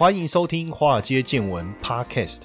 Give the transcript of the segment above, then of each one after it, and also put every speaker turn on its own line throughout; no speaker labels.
欢迎收听《华尔街见闻》Podcast。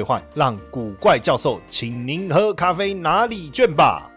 兑换，让古怪教授请您喝咖啡拿礼券吧。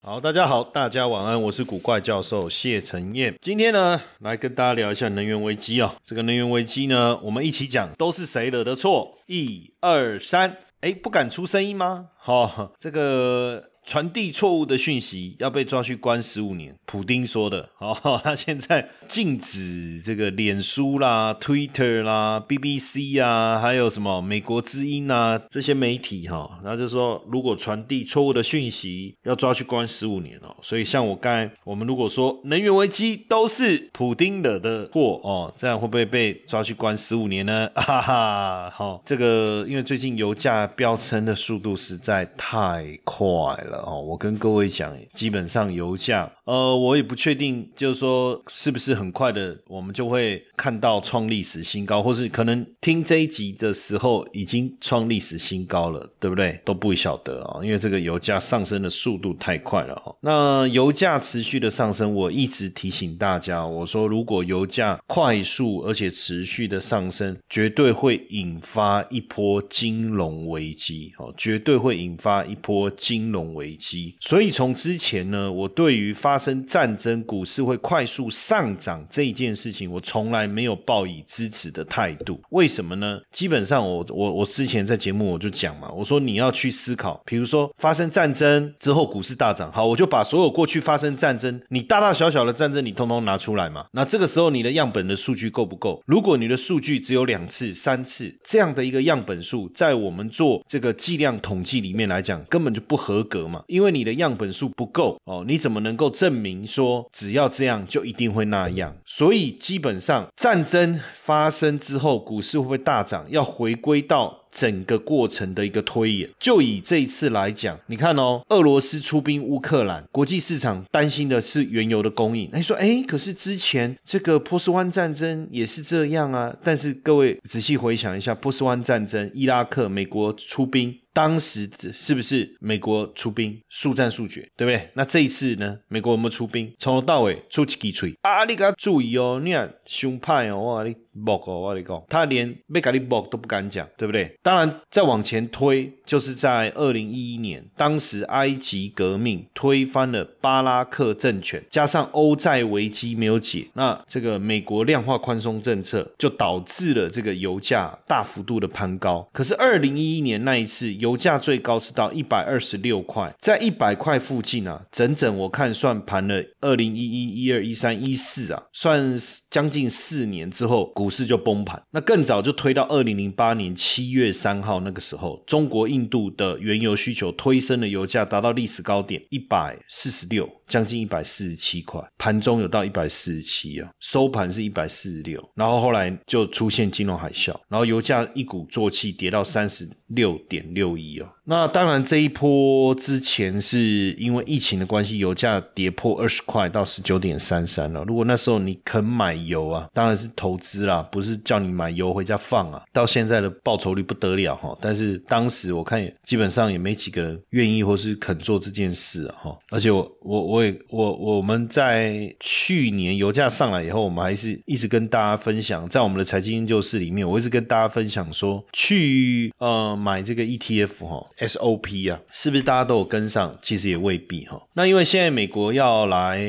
好，大家好，大家晚安，我是古怪教授谢承彦。今天呢，来跟大家聊一下能源危机啊。这个能源危机呢，我们一起讲，都是谁惹的错？一二三，哎，不敢出声音吗？好，这个。传递错误的讯息要被抓去关十五年，普丁说的。哦，他现在禁止这个脸书啦、Twitter 啦、BBC 啊，还有什么美国之音啊这些媒体哈，然后就说如果传递错误的讯息，要抓去关十五年哦。所以像我刚才我们如果说能源危机都是普丁惹的祸哦，这样会不会被抓去关十五年呢？哈哈，好，这个因为最近油价飙升的速度实在太快了。哦，我跟各位讲，基本上油价，呃，我也不确定，就是说是不是很快的，我们就会看到创历史新高，或是可能听这一集的时候已经创历史新高了，对不对？都不晓得啊，因为这个油价上升的速度太快了哈。那油价持续的上升，我一直提醒大家，我说如果油价快速而且持续的上升，绝对会引发一波金融危机，哦，绝对会引发一波金融危。危机，所以从之前呢，我对于发生战争，股市会快速上涨这一件事情，我从来没有抱以支持的态度。为什么呢？基本上，我我我之前在节目我就讲嘛，我说你要去思考，比如说发生战争之后股市大涨，好，我就把所有过去发生战争，你大大小小的战争，你通通拿出来嘛。那这个时候你的样本的数据够不够？如果你的数据只有两次、三次这样的一个样本数，在我们做这个计量统计里面来讲，根本就不合格嘛。因为你的样本数不够哦，你怎么能够证明说只要这样就一定会那样？所以基本上战争发生之后，股市会不会大涨？要回归到整个过程的一个推演。就以这一次来讲，你看哦，俄罗斯出兵乌克兰，国际市场担心的是原油的供应。哎，说哎，可是之前这个波斯湾战争也是这样啊。但是各位仔细回想一下，波斯湾战争，伊拉克美国出兵。当时是不是美国出兵速战速决，对不对？那这一次呢？美国有没有出兵？从头到尾出几锤啊？你给他注意哦，你看凶派哦，哇你。不哦，我跟你讲，他连贝卡利博都不敢讲，对不对？当然，再往前推，就是在二零一一年，当时埃及革命推翻了巴拉克政权，加上欧债危机没有解，那这个美国量化宽松政策就导致了这个油价大幅度的攀高。可是二零一一年那一次，油价最高是到一百二十六块，在一百块附近啊，整整我看算盘了二零一一、一二、一三、一四啊，算将近四年之后股。市就崩盘，那更早就推到二零零八年七月三号那个时候，中国、印度的原油需求推升了油价，达到历史高点一百四十六，将近一百四十七块，盘中有到一百四十七啊，收盘是一百四十六，然后后来就出现金融海啸，然后油价一鼓作气跌到三十六点六一哦。那当然，这一波之前是因为疫情的关系，油价跌破二十块到十九点三三了。如果那时候你肯买油啊，当然是投资啦，不是叫你买油回家放啊。到现在的报酬率不得了哈，但是当时我看基本上也没几个人愿意或是肯做这件事哈。而且我我我也我我们在去年油价上来以后，我们还是一直跟大家分享，在我们的财经研究室里面，我一直跟大家分享说，去呃买这个 ETF 哈。SOP 啊，是不是大家都有跟上？其实也未必哈。那因为现在美国要来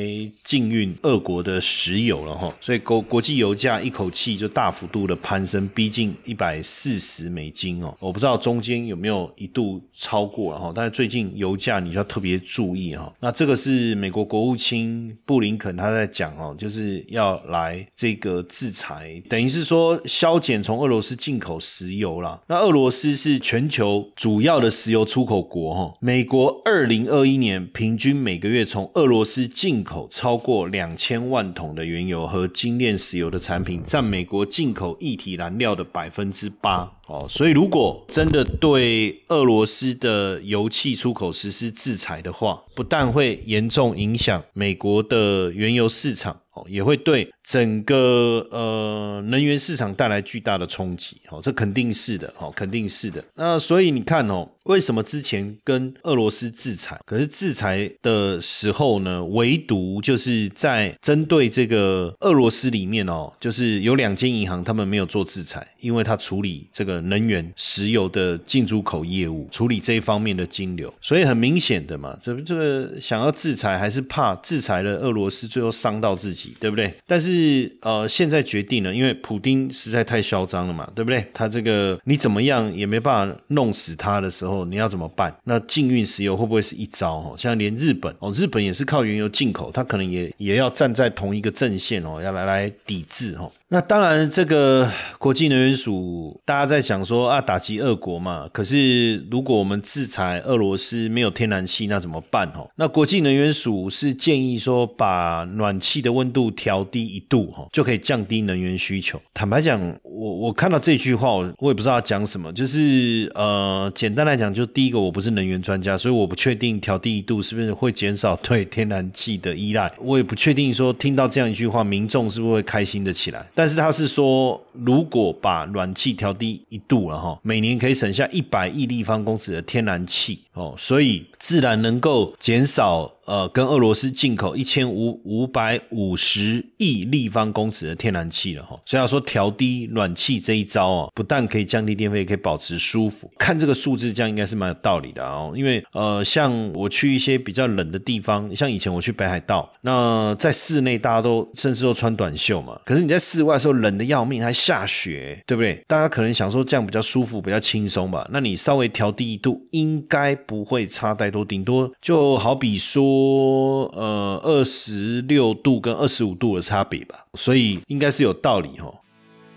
禁运俄国的石油了哈，所以国国际油价一口气就大幅度的攀升，逼近一百四十美金哦。我不知道中间有没有一度超过了哈，但是最近油价你就要特别注意哈。那这个是美国国务卿布林肯他在讲哦，就是要来这个制裁，等于是说削减从俄罗斯进口石油啦。那俄罗斯是全球主要的。石油出口国哈，美国二零二一年平均每个月从俄罗斯进口超过两千万桶的原油和精炼石油的产品，占美国进口液体燃料的百分之八。哦，所以如果真的对俄罗斯的油气出口实施制裁的话，不但会严重影响美国的原油市场。也会对整个呃能源市场带来巨大的冲击，哦，这肯定是的，哦，肯定是的。那所以你看哦，为什么之前跟俄罗斯制裁，可是制裁的时候呢，唯独就是在针对这个俄罗斯里面哦，就是有两间银行他们没有做制裁，因为他处理这个能源石油的进出口业务，处理这一方面的金流，所以很明显的嘛，这这个想要制裁，还是怕制裁了俄罗斯，最后伤到自己。对不对？但是呃，现在决定了，因为普丁实在太嚣张了嘛，对不对？他这个你怎么样也没办法弄死他的时候，你要怎么办？那禁运石油会不会是一招？哦，像连日本哦，日本也是靠原油进口，它可能也也要站在同一个阵线哦，要来来抵制哦。那当然，这个国际能源署大家在想说啊，打击俄国嘛。可是如果我们制裁俄罗斯没有天然气，那怎么办？哦，那国际能源署是建议说，把暖气的温度调低一度，哈，就可以降低能源需求。坦白讲，我我看到这句话，我我也不知道讲什么。就是呃，简单来讲，就第一个，我不是能源专家，所以我不确定调低一度是不是会减少对天然气的依赖。我也不确定说听到这样一句话，民众是不是会开心的起来。但是他是说，如果把暖气调低一度了哈，每年可以省下一百亿立方公尺的天然气哦，所以自然能够减少。呃，跟俄罗斯进口一千五五百五十亿立方公尺的天然气了哈，所以要说调低暖气这一招啊，不但可以降低电费，也可以保持舒服。看这个数字，这样应该是蛮有道理的哦。因为呃，像我去一些比较冷的地方，像以前我去北海道，那在室内大家都甚至都穿短袖嘛，可是你在室外的时候冷的要命，还下雪，对不对？大家可能想说这样比较舒服，比较轻松吧？那你稍微调低一度，应该不会差太多，顶多就好比说。呃二十六度跟二十五度的差别吧，所以应该是有道理哈。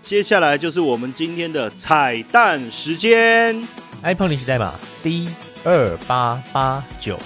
接下来就是我们今天的彩蛋时间
，iPhone 历史代码 D 二八八九。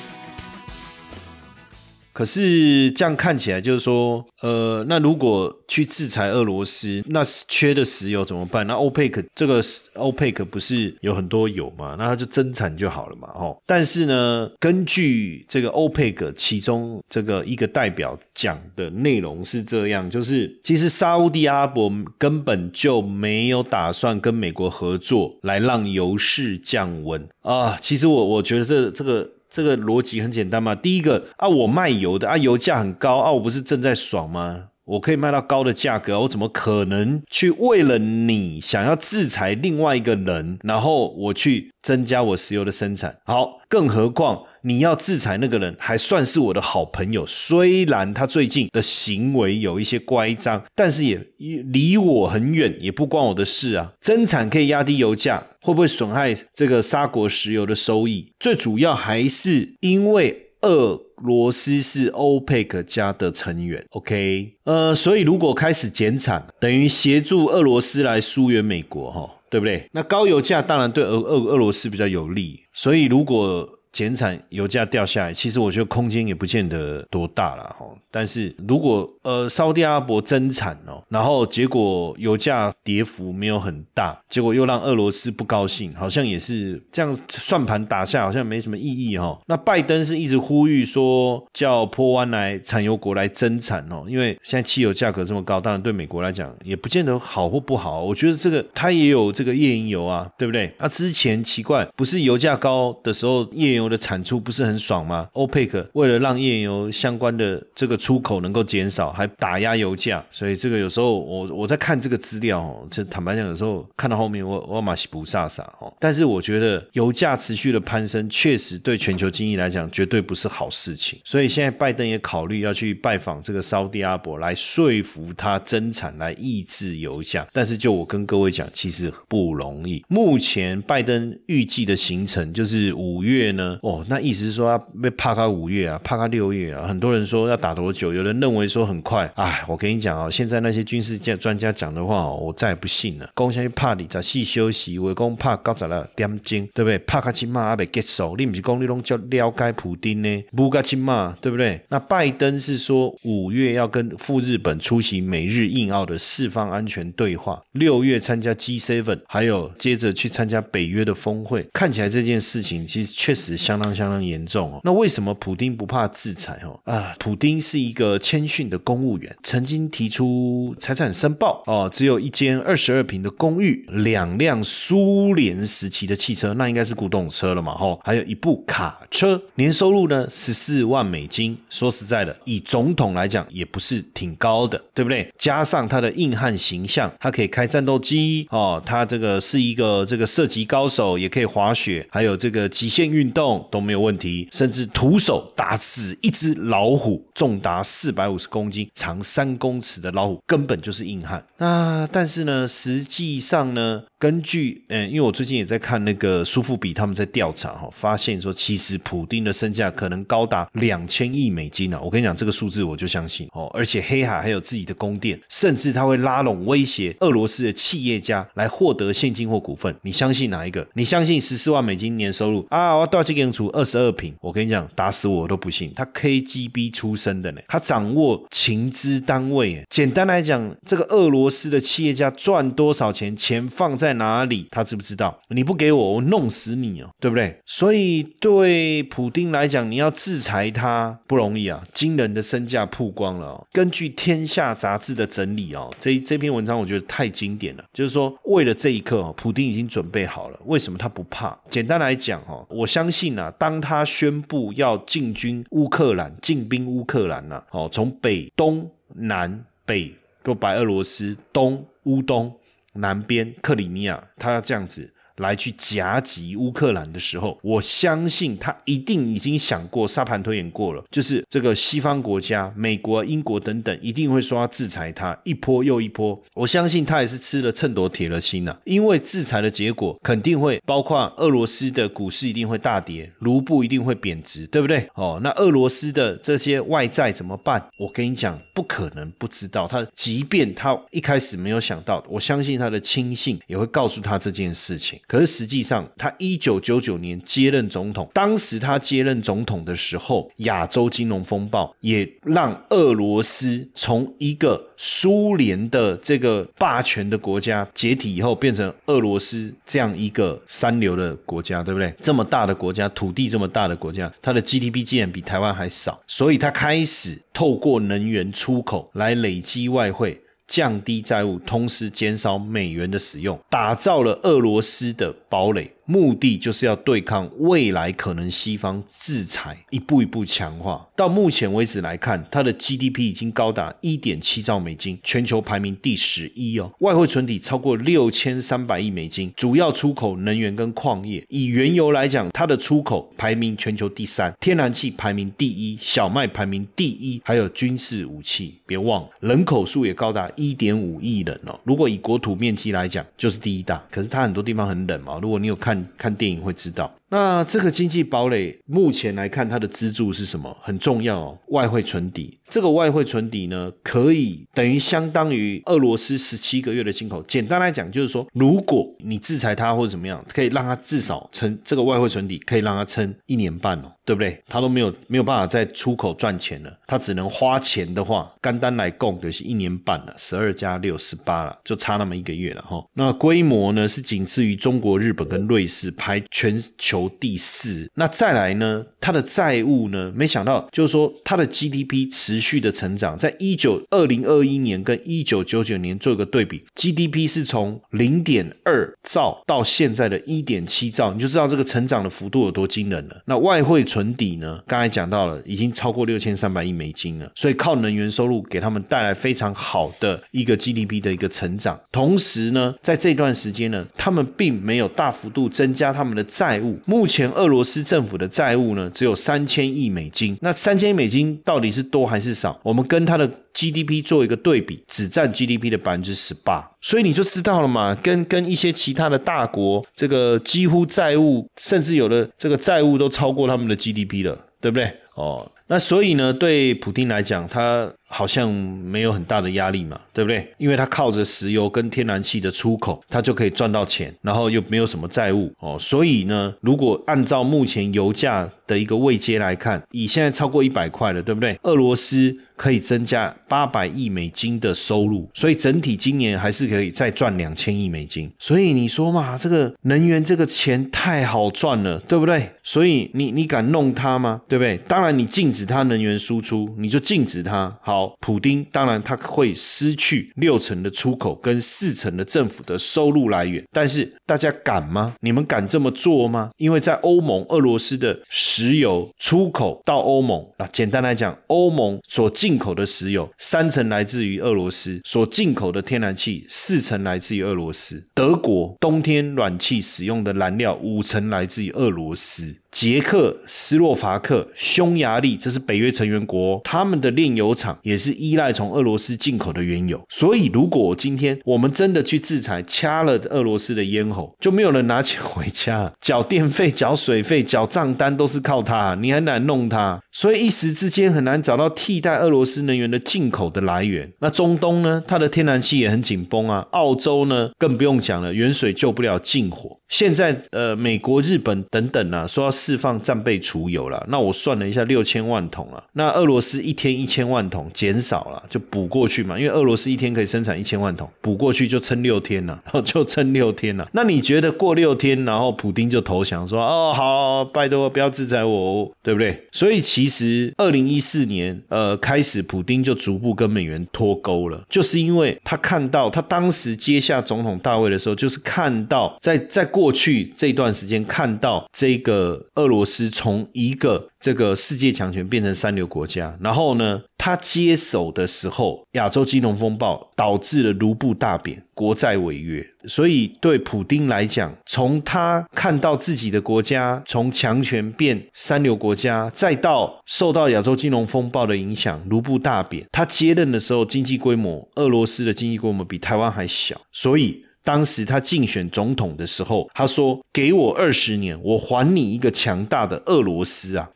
可是这样看起来，就是说，呃，那如果去制裁俄罗斯，那缺的石油怎么办？那欧佩克这个欧佩克不是有很多油嘛？那它就增产就好了嘛，哦。但是呢，根据这个欧佩克其中这个一个代表讲的内容是这样，就是其实沙地阿拉伯根本就没有打算跟美国合作来让油市降温啊。其实我我觉得这这个。这个逻辑很简单嘛，第一个啊，我卖油的啊，油价很高啊，我不是正在爽吗？我可以卖到高的价格，我怎么可能去为了你想要制裁另外一个人，然后我去增加我石油的生产？好，更何况你要制裁那个人，还算是我的好朋友，虽然他最近的行为有一些乖张，但是也离我很远，也不关我的事啊。增产可以压低油价，会不会损害这个沙国石油的收益？最主要还是因为俄。罗斯是欧佩克家的成员，OK，呃，所以如果开始减产，等于协助俄罗斯来疏远美国，哈，对不对？那高油价当然对俄俄俄罗斯比较有利，所以如果减产，油价掉下来，其实我觉得空间也不见得多大了哈。但是如果呃，沙地阿拉伯增产哦，然后结果油价跌幅没有很大，结果又让俄罗斯不高兴，好像也是这样算盘打下，好像没什么意义哈。那拜登是一直呼吁说叫坡湾来产油国来增产哦，因为现在汽油价格这么高，当然对美国来讲也不见得好或不好。我觉得这个它也有这个页岩油啊，对不对？那之前奇怪，不是油价高的时候页岩油。的产出不是很爽吗？欧佩克为了让页岩油相关的这个出口能够减少，还打压油价，所以这个有时候我我在看这个资料哦，这坦白讲，有时候看到后面我我马西不飒飒哦。但是我觉得油价持续的攀升，确实对全球经济来讲绝对不是好事情。所以现在拜登也考虑要去拜访这个沙特阿伯，来说服他增产，来抑制油价。但是就我跟各位讲，其实不容易。目前拜登预计的行程就是五月呢。哦，那意思是说要被帕卡五月啊，帕卡六月啊，很多人说要打多久，有人认为说很快，哎，我跟你讲哦，现在那些军事界专家讲的话，我再也不信了。攻下去帕里在细休息，围攻怕高在了点睛，对不对？帕卡起码还没结束，你不是讲你拢叫了解普丁呢？不卡起码，对不对？那拜登是说五月要跟赴日本出席美日印澳的四方安全对话，六月参加 G7，还有接着去参加北约的峰会。看起来这件事情其实确实相当相当严重哦。那为什么普丁不怕制裁哦？啊，普丁是一个谦逊的公务员，曾经提出财产申报哦，只有一间二十二平的公寓，两辆苏联时期的汽车，那应该是古董车了嘛吼，还有一部卡车，年收入呢十四万美金。说实在的，以总统来讲也不是挺高的，对不对？加上他的硬汉形象，他可以开战斗机哦，他这个是一个这个射击高手，也可以滑雪，还有这个极限运动都没有问题，甚至徒手打死一只老虎，重达四百五十公斤、长三公尺的老虎，根本就是硬汉。那但是呢，实际上呢？根据嗯，因为我最近也在看那个苏富比他们在调查哈，发现说其实普丁的身价可能高达两千亿美金呢。我跟你讲这个数字我就相信哦，而且黑海还有自己的宫殿，甚至他会拉拢威胁俄罗斯的企业家来获得现金或股份。你相信哪一个？你相信十四万美金年收入啊？我多少给出二十二平？我跟你讲，打死我都不信。他 KGB 出身的呢，他掌握情资单位。简单来讲，这个俄罗斯的企业家赚多少钱，钱放在。哪里？他知不知道？你不给我，我弄死你哦，对不对？所以对普丁来讲，你要制裁他不容易啊！惊人的身价曝光了。根据《天下》杂志的整理哦，这这篇文章我觉得太经典了。就是说，为了这一刻哦，普丁已经准备好了。为什么他不怕？简单来讲哦，我相信啊，当他宣布要进军乌克兰、进兵乌克兰了哦，从北、东、南、北就白俄罗斯、东乌东。南边克里米亚，他要这样子。来去夹击乌克兰的时候，我相信他一定已经想过沙盘推演过了，就是这个西方国家、美国、英国等等一定会说要制裁他一波又一波。我相信他也是吃了秤砣铁了心呐，因为制裁的结果肯定会包括俄罗斯的股市一定会大跌，卢布一定会贬值，对不对？哦，那俄罗斯的这些外债怎么办？我跟你讲，不可能不知道。他即便他一开始没有想到，我相信他的亲信也会告诉他这件事情。可是实际上，他一九九九年接任总统，当时他接任总统的时候，亚洲金融风暴也让俄罗斯从一个苏联的这个霸权的国家解体以后，变成俄罗斯这样一个三流的国家，对不对？这么大的国家，土地这么大的国家，它的 GDP 竟然比台湾还少，所以他开始透过能源出口来累积外汇。降低债务，同时减少美元的使用，打造了俄罗斯的堡垒。目的就是要对抗未来可能西方制裁，一步一步强化。到目前为止来看，它的 GDP 已经高达一点七兆美金，全球排名第十一哦。外汇存底超过六千三百亿美金，主要出口能源跟矿业。以原油来讲，它的出口排名全球第三，天然气排名第一，小麦排名第一，还有军事武器。别忘了，人口数也高达一点五亿人哦。如果以国土面积来讲，就是第一大。可是它很多地方很冷嘛。如果你有看。看电影会知道。那这个经济堡垒目前来看，它的支柱是什么？很重要哦，外汇存底。这个外汇存底呢，可以等于相当于俄罗斯十七个月的进口。简单来讲，就是说，如果你制裁它或者怎么样，可以让它至少撑这个外汇存底，可以让它撑一年半哦，对不对？它都没有没有办法再出口赚钱了，它只能花钱的话，干单来供就是一年半了，十二加六十八了，就差那么一个月了哈。那规模呢是仅次于中国、日本跟瑞士，排全球。第四，那再来呢？它的债务呢？没想到，就是说它的 GDP 持续的成长，在一九二零二一年跟一九九九年做一个对比，GDP 是从零点二兆到现在的一点七兆，你就知道这个成长的幅度有多惊人了。那外汇存底呢？刚才讲到了，已经超过六千三百亿美金了，所以靠能源收入给他们带来非常好的一个 GDP 的一个成长。同时呢，在这段时间呢，他们并没有大幅度增加他们的债务。目前俄罗斯政府的债务呢只有三千亿美金，那三千亿美金到底是多还是少？我们跟它的 GDP 做一个对比，只占 GDP 的百分之十八，所以你就知道了嘛，跟跟一些其他的大国，这个几乎债务，甚至有的这个债务都超过他们的 GDP 了，对不对？哦，那所以呢，对普京来讲，他。好像没有很大的压力嘛，对不对？因为它靠着石油跟天然气的出口，它就可以赚到钱，然后又没有什么债务哦。所以呢，如果按照目前油价的一个位阶来看，以现在超过一百块了，对不对？俄罗斯可以增加八百亿美金的收入，所以整体今年还是可以再赚两千亿美金。所以你说嘛，这个能源这个钱太好赚了，对不对？所以你你敢弄它吗？对不对？当然，你禁止它能源输出，你就禁止它好。普丁当然他会失去六成的出口跟四成的政府的收入来源，但是大家敢吗？你们敢这么做吗？因为在欧盟，俄罗斯的石油出口到欧盟啊，简单来讲，欧盟所进口的石油三成来自于俄罗斯，所进口的天然气四成来自于俄罗斯。德国冬天暖气使用的燃料五成来自于俄罗斯。捷克斯洛伐克、匈牙利，这是北约成员国，他们的炼油厂也是依赖从俄罗斯进口的原油。所以，如果今天我们真的去制裁，掐了俄罗斯的咽喉，就没有人拿钱回家，缴电费、缴水费、缴账单都是靠它，你很难弄它。所以一时之间很难找到替代俄罗斯能源的进口的来源。那中东呢？它的天然气也很紧绷啊。澳洲呢，更不用讲了，远水救不了近火。现在呃，美国、日本等等啊，说要。释放战备储油了，那我算了一下，六千万桶啊。那俄罗斯一天一千万桶减少了，就补过去嘛。因为俄罗斯一天可以生产一千万桶，补过去就撑六天了，然 后就撑六天了。那你觉得过六天，然后普丁就投降说哦好，拜托不要制裁我，对不对？所以其实二零一四年呃开始，普丁就逐步跟美元脱钩了，就是因为他看到他当时接下总统大位的时候，就是看到在在过去这段时间看到这个。俄罗斯从一个这个世界强权变成三流国家，然后呢，他接手的时候，亚洲金融风暴导致了卢布大贬，国债违约。所以对普丁来讲，从他看到自己的国家从强权变三流国家，再到受到亚洲金融风暴的影响，卢布大贬，他接任的时候经济规模，俄罗斯的经济规模比台湾还小，所以。当时他竞选总统的时候，他说：“给我二十年，我还你一个强大的俄罗斯啊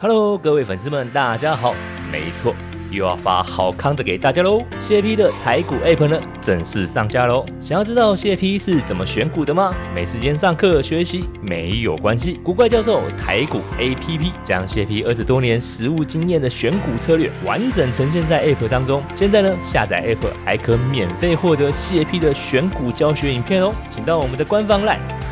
！”Hello，各位粉丝们，大家好，没错。又要发好康的给大家喽！谢 P 的台股 App 呢正式上架喽！想要知道谢 P 是怎么选股的吗？没时间上课学习没有关系，古怪教授台股 APP 将谢 P 二十多年实务经验的选股策略完整呈现在 App 当中。现在呢，下载 App 还可免费获得谢 P 的选股教学影片哦！请到我们的官方 LINE，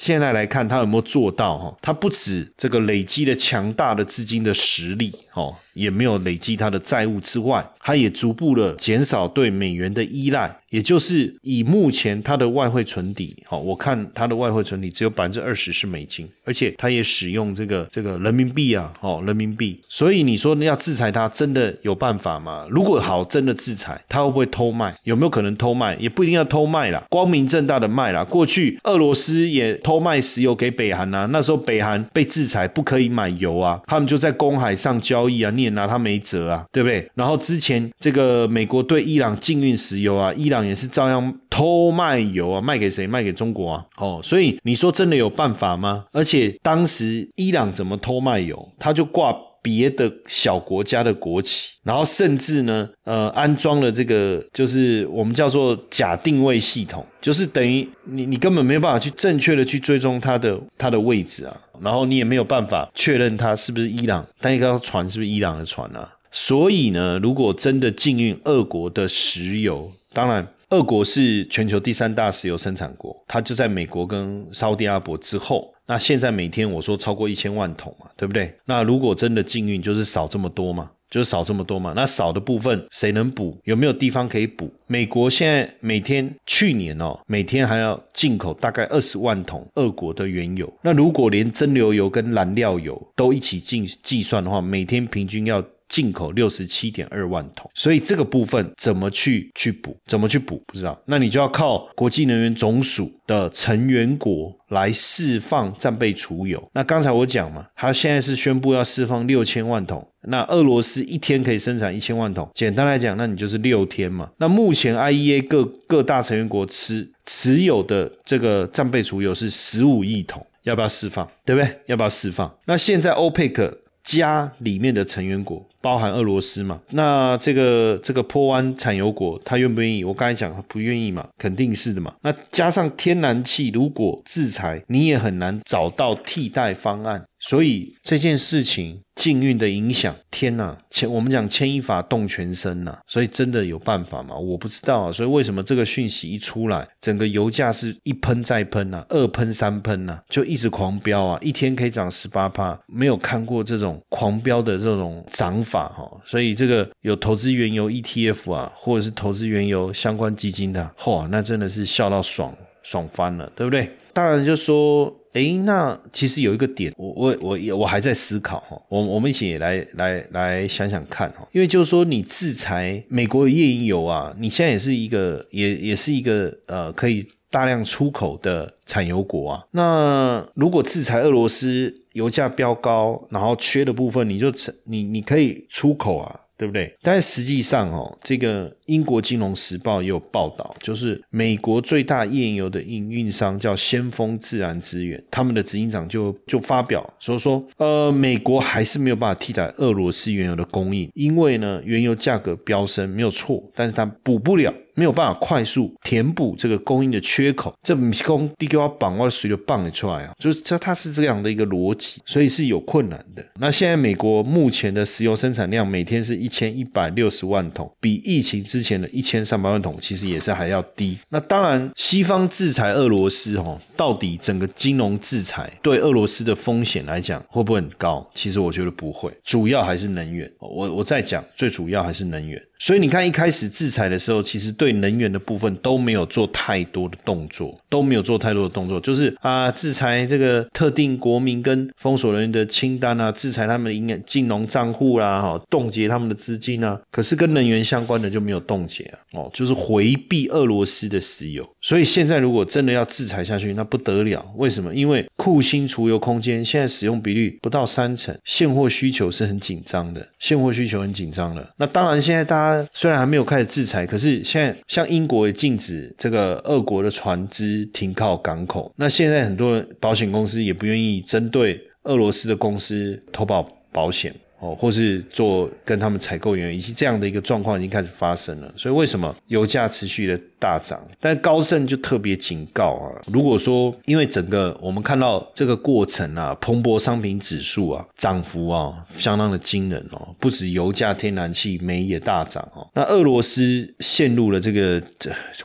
现在来看，他有没有做到？哈，他不止这个累积了强大的资金的实力，哦。也没有累积它的债务之外，它也逐步的减少对美元的依赖，也就是以目前它的外汇存底，好，我看它的外汇存底只有百分之二十是美金，而且它也使用这个这个人民币啊，哦，人民币，所以你说要制裁它，真的有办法吗？如果好，真的制裁，它会不会偷卖？有没有可能偷卖？也不一定要偷卖啦，光明正大的卖啦。过去俄罗斯也偷卖石油给北韩啊，那时候北韩被制裁，不可以买油啊，他们就在公海上交易啊。你也拿他没辙啊，对不对？然后之前这个美国对伊朗禁运石油啊，伊朗也是照样偷卖油啊，卖给谁？卖给中国啊！哦，所以你说真的有办法吗？而且当时伊朗怎么偷卖油？他就挂别的小国家的国旗，然后甚至呢，呃，安装了这个就是我们叫做假定位系统，就是等于你你根本没有办法去正确的去追踪它的它的位置啊。然后你也没有办法确认它是不是伊朗，但一个船是不是伊朗的船啊？所以呢，如果真的禁运俄国的石油，当然，俄国是全球第三大石油生产国，它就在美国跟沙特阿拉伯之后。那现在每天我说超过一千万桶嘛，对不对？那如果真的禁运，就是少这么多嘛。就是少这么多嘛。那少的部分谁能补？有没有地方可以补？美国现在每天去年哦，每天还要进口大概二十万桶俄国的原油。那如果连蒸馏油跟燃料油都一起进计算的话，每天平均要。进口六十七点二万桶，所以这个部分怎么去去补？怎么去补？不知道。那你就要靠国际能源总署的成员国来释放战备储油。那刚才我讲嘛，他现在是宣布要释放六千万桶。那俄罗斯一天可以生产一千万桶，简单来讲，那你就是六天嘛。那目前 IEA 各各大成员国持持有的这个战备储油是十五亿桶，要不要释放？对不对？要不要释放？那现在 OPEC 加里面的成员国。包含俄罗斯嘛？那这个这个坡湾产油国，他愿不愿意？我刚才讲他不愿意嘛，肯定是的嘛。那加上天然气，如果制裁，你也很难找到替代方案。所以这件事情禁运的影响，天呐，牵我们讲牵一发动全身呐。所以真的有办法吗？我不知道啊。所以为什么这个讯息一出来，整个油价是一喷再喷呐，二喷三喷呐，就一直狂飙啊，一天可以涨十八帕，没有看过这种狂飙的这种涨。法哈，所以这个有投资原油 ETF 啊，或者是投资原油相关基金的，嚯，那真的是笑到爽爽翻了，对不对？当然就说，诶，那其实有一个点，我我我我还在思考哈，我我们一起来来来想想看哈，因为就是说你制裁美国的页岩油啊，你现在也是一个也也是一个呃可以大量出口的产油国啊，那如果制裁俄罗斯？油价飙高，然后缺的部分，你就你你可以出口啊，对不对？但实际上哦，这个英国金融时报也有报道，就是美国最大页岩油的营运商叫先锋自然资源，他们的执行长就就发表说说，呃，美国还是没有办法替代俄罗斯原油的供应，因为呢，原油价格飙升没有错，但是它补不了。没有办法快速填补这个供应的缺口，这供地给我绑，我随着绑了出来啊，就是它它是这样的一个逻辑，所以是有困难的。那现在美国目前的石油生产量每天是一千一百六十万桶，比疫情之前的一千三百万桶其实也是还要低。那当然，西方制裁俄罗斯，哦，到底整个金融制裁对俄罗斯的风险来讲会不会很高？其实我觉得不会，主要还是能源。我我再讲，最主要还是能源。所以你看，一开始制裁的时候，其实对能源的部分都没有做太多的动作，都没有做太多的动作，就是啊，制裁这个特定国民跟封锁人员的清单啊，制裁他们的银金融账户啦，哈，冻结他们的资金啊。可是跟能源相关的就没有冻结啊，哦，就是回避俄罗斯的石油。所以现在如果真的要制裁下去，那不得了。为什么？因为库欣储油空间现在使用比率不到三成，现货需求是很紧张的，现货需求很紧张的。那当然，现在大家。虽然还没有开始制裁，可是现在像英国也禁止这个俄国的船只停靠港口。那现在很多保险公司也不愿意针对俄罗斯的公司投保保险。哦，或是做跟他们采购员，以及这样的一个状况已经开始发生了。所以为什么油价持续的大涨？但高盛就特别警告啊，如果说因为整个我们看到这个过程啊，蓬勃商品指数啊涨幅啊相当的惊人哦，不止油价、天然气、煤也大涨哦。那俄罗斯陷入了这个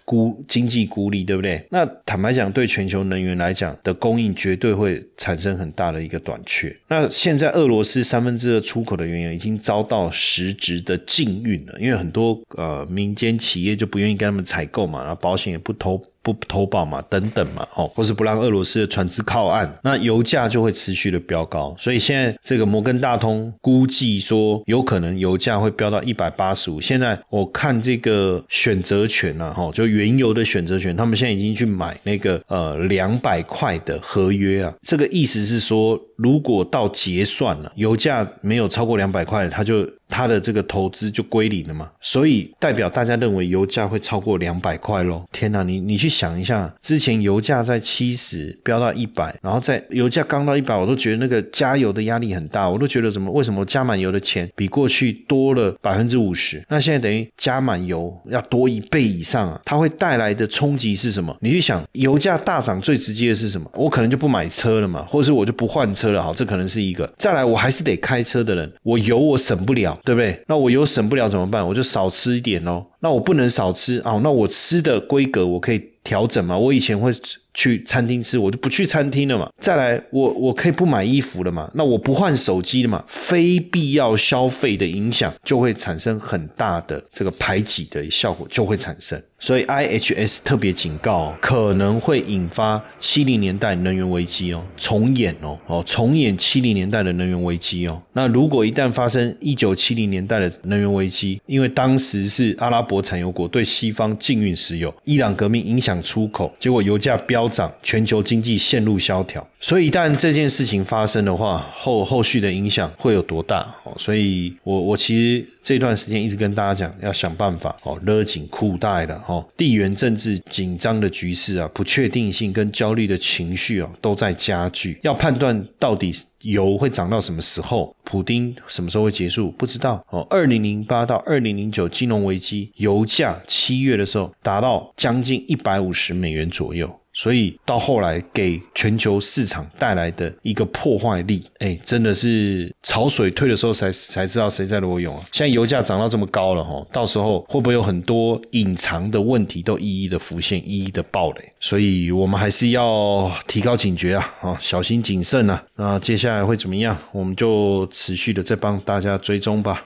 孤经济孤立，对不对？那坦白讲，对全球能源来讲的供应绝对会产生很大的一个短缺。那现在俄罗斯三分之二出口的原油已经遭到实质的禁运了，因为很多呃民间企业就不愿意跟他们采购嘛，然后保险也不投。不投保嘛，等等嘛，哦，或是不让俄罗斯的船只靠岸，那油价就会持续的飙高。所以现在这个摩根大通估计说，有可能油价会飙到一百八十五。现在我看这个选择权啊，哈，就原油的选择权，他们现在已经去买那个呃两百块的合约啊。这个意思是说，如果到结算了，油价没有超过两百块，他就。它的这个投资就归零了嘛，所以代表大家认为油价会超过两百块喽？天哪，你你去想一下，之前油价在七十飙到一百，然后在油价刚到一百，我都觉得那个加油的压力很大，我都觉得怎么为什么加满油的钱比过去多了百分之五十？那现在等于加满油要多一倍以上啊！它会带来的冲击是什么？你去想，油价大涨最直接的是什么？我可能就不买车了嘛，或者是我就不换车车了。好，这可能是一个。再来，我还是得开车的人，我油我省不了。对不对？那我油省不了怎么办？我就少吃一点喽。那我不能少吃啊。那我吃的规格我可以调整吗？我以前会去餐厅吃，我就不去餐厅了嘛。再来，我我可以不买衣服了嘛？那我不换手机了嘛？非必要消费的影响就会产生很大的这个排挤的效果，就会产生。所以 IHS 特别警告，可能会引发七零年代能源危机哦，重演哦哦，重演七零年代的能源危机哦。那如果一旦发生一九七零年代的能源危机，因为当时是阿拉伯产油国对西方禁运石油，伊朗革命影响出口，结果油价飙涨，全球经济陷入萧条。所以一旦这件事情发生的话，后后续的影响会有多大？哦，所以我我其实这段时间一直跟大家讲，要想办法哦，勒紧裤带的哦，地缘政治紧张的局势啊，不确定性跟焦虑的情绪啊，都在加剧。要判断到底油会涨到什么时候，普丁什么时候会结束，不知道哦。二零零八到二零零九金融危机，油价七月的时候达到将近一百五十美元左右。所以到后来给全球市场带来的一个破坏力，哎，真的是潮水退的时候才才知道谁在裸泳啊！现在油价涨到这么高了哈，到时候会不会有很多隐藏的问题都一一的浮现，一一的爆雷？所以我们还是要提高警觉啊，啊，小心谨慎啊！那接下来会怎么样？我们就持续的再帮大家追踪吧。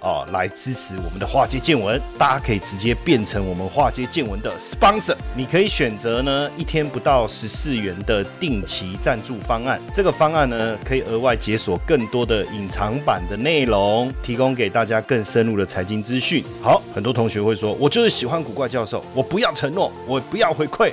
啊来支持我们的华尔街见闻，大家可以直接变成我们华尔街见闻的 sponsor。你可以选择呢一天不到十四元的定期赞助方案，这个方案呢可以额外解锁更多的隐藏版的内容，提供给大家更深入的财经资讯。好。很多同学会说：“我就是喜欢古怪教授，我不要承诺，我不要回馈，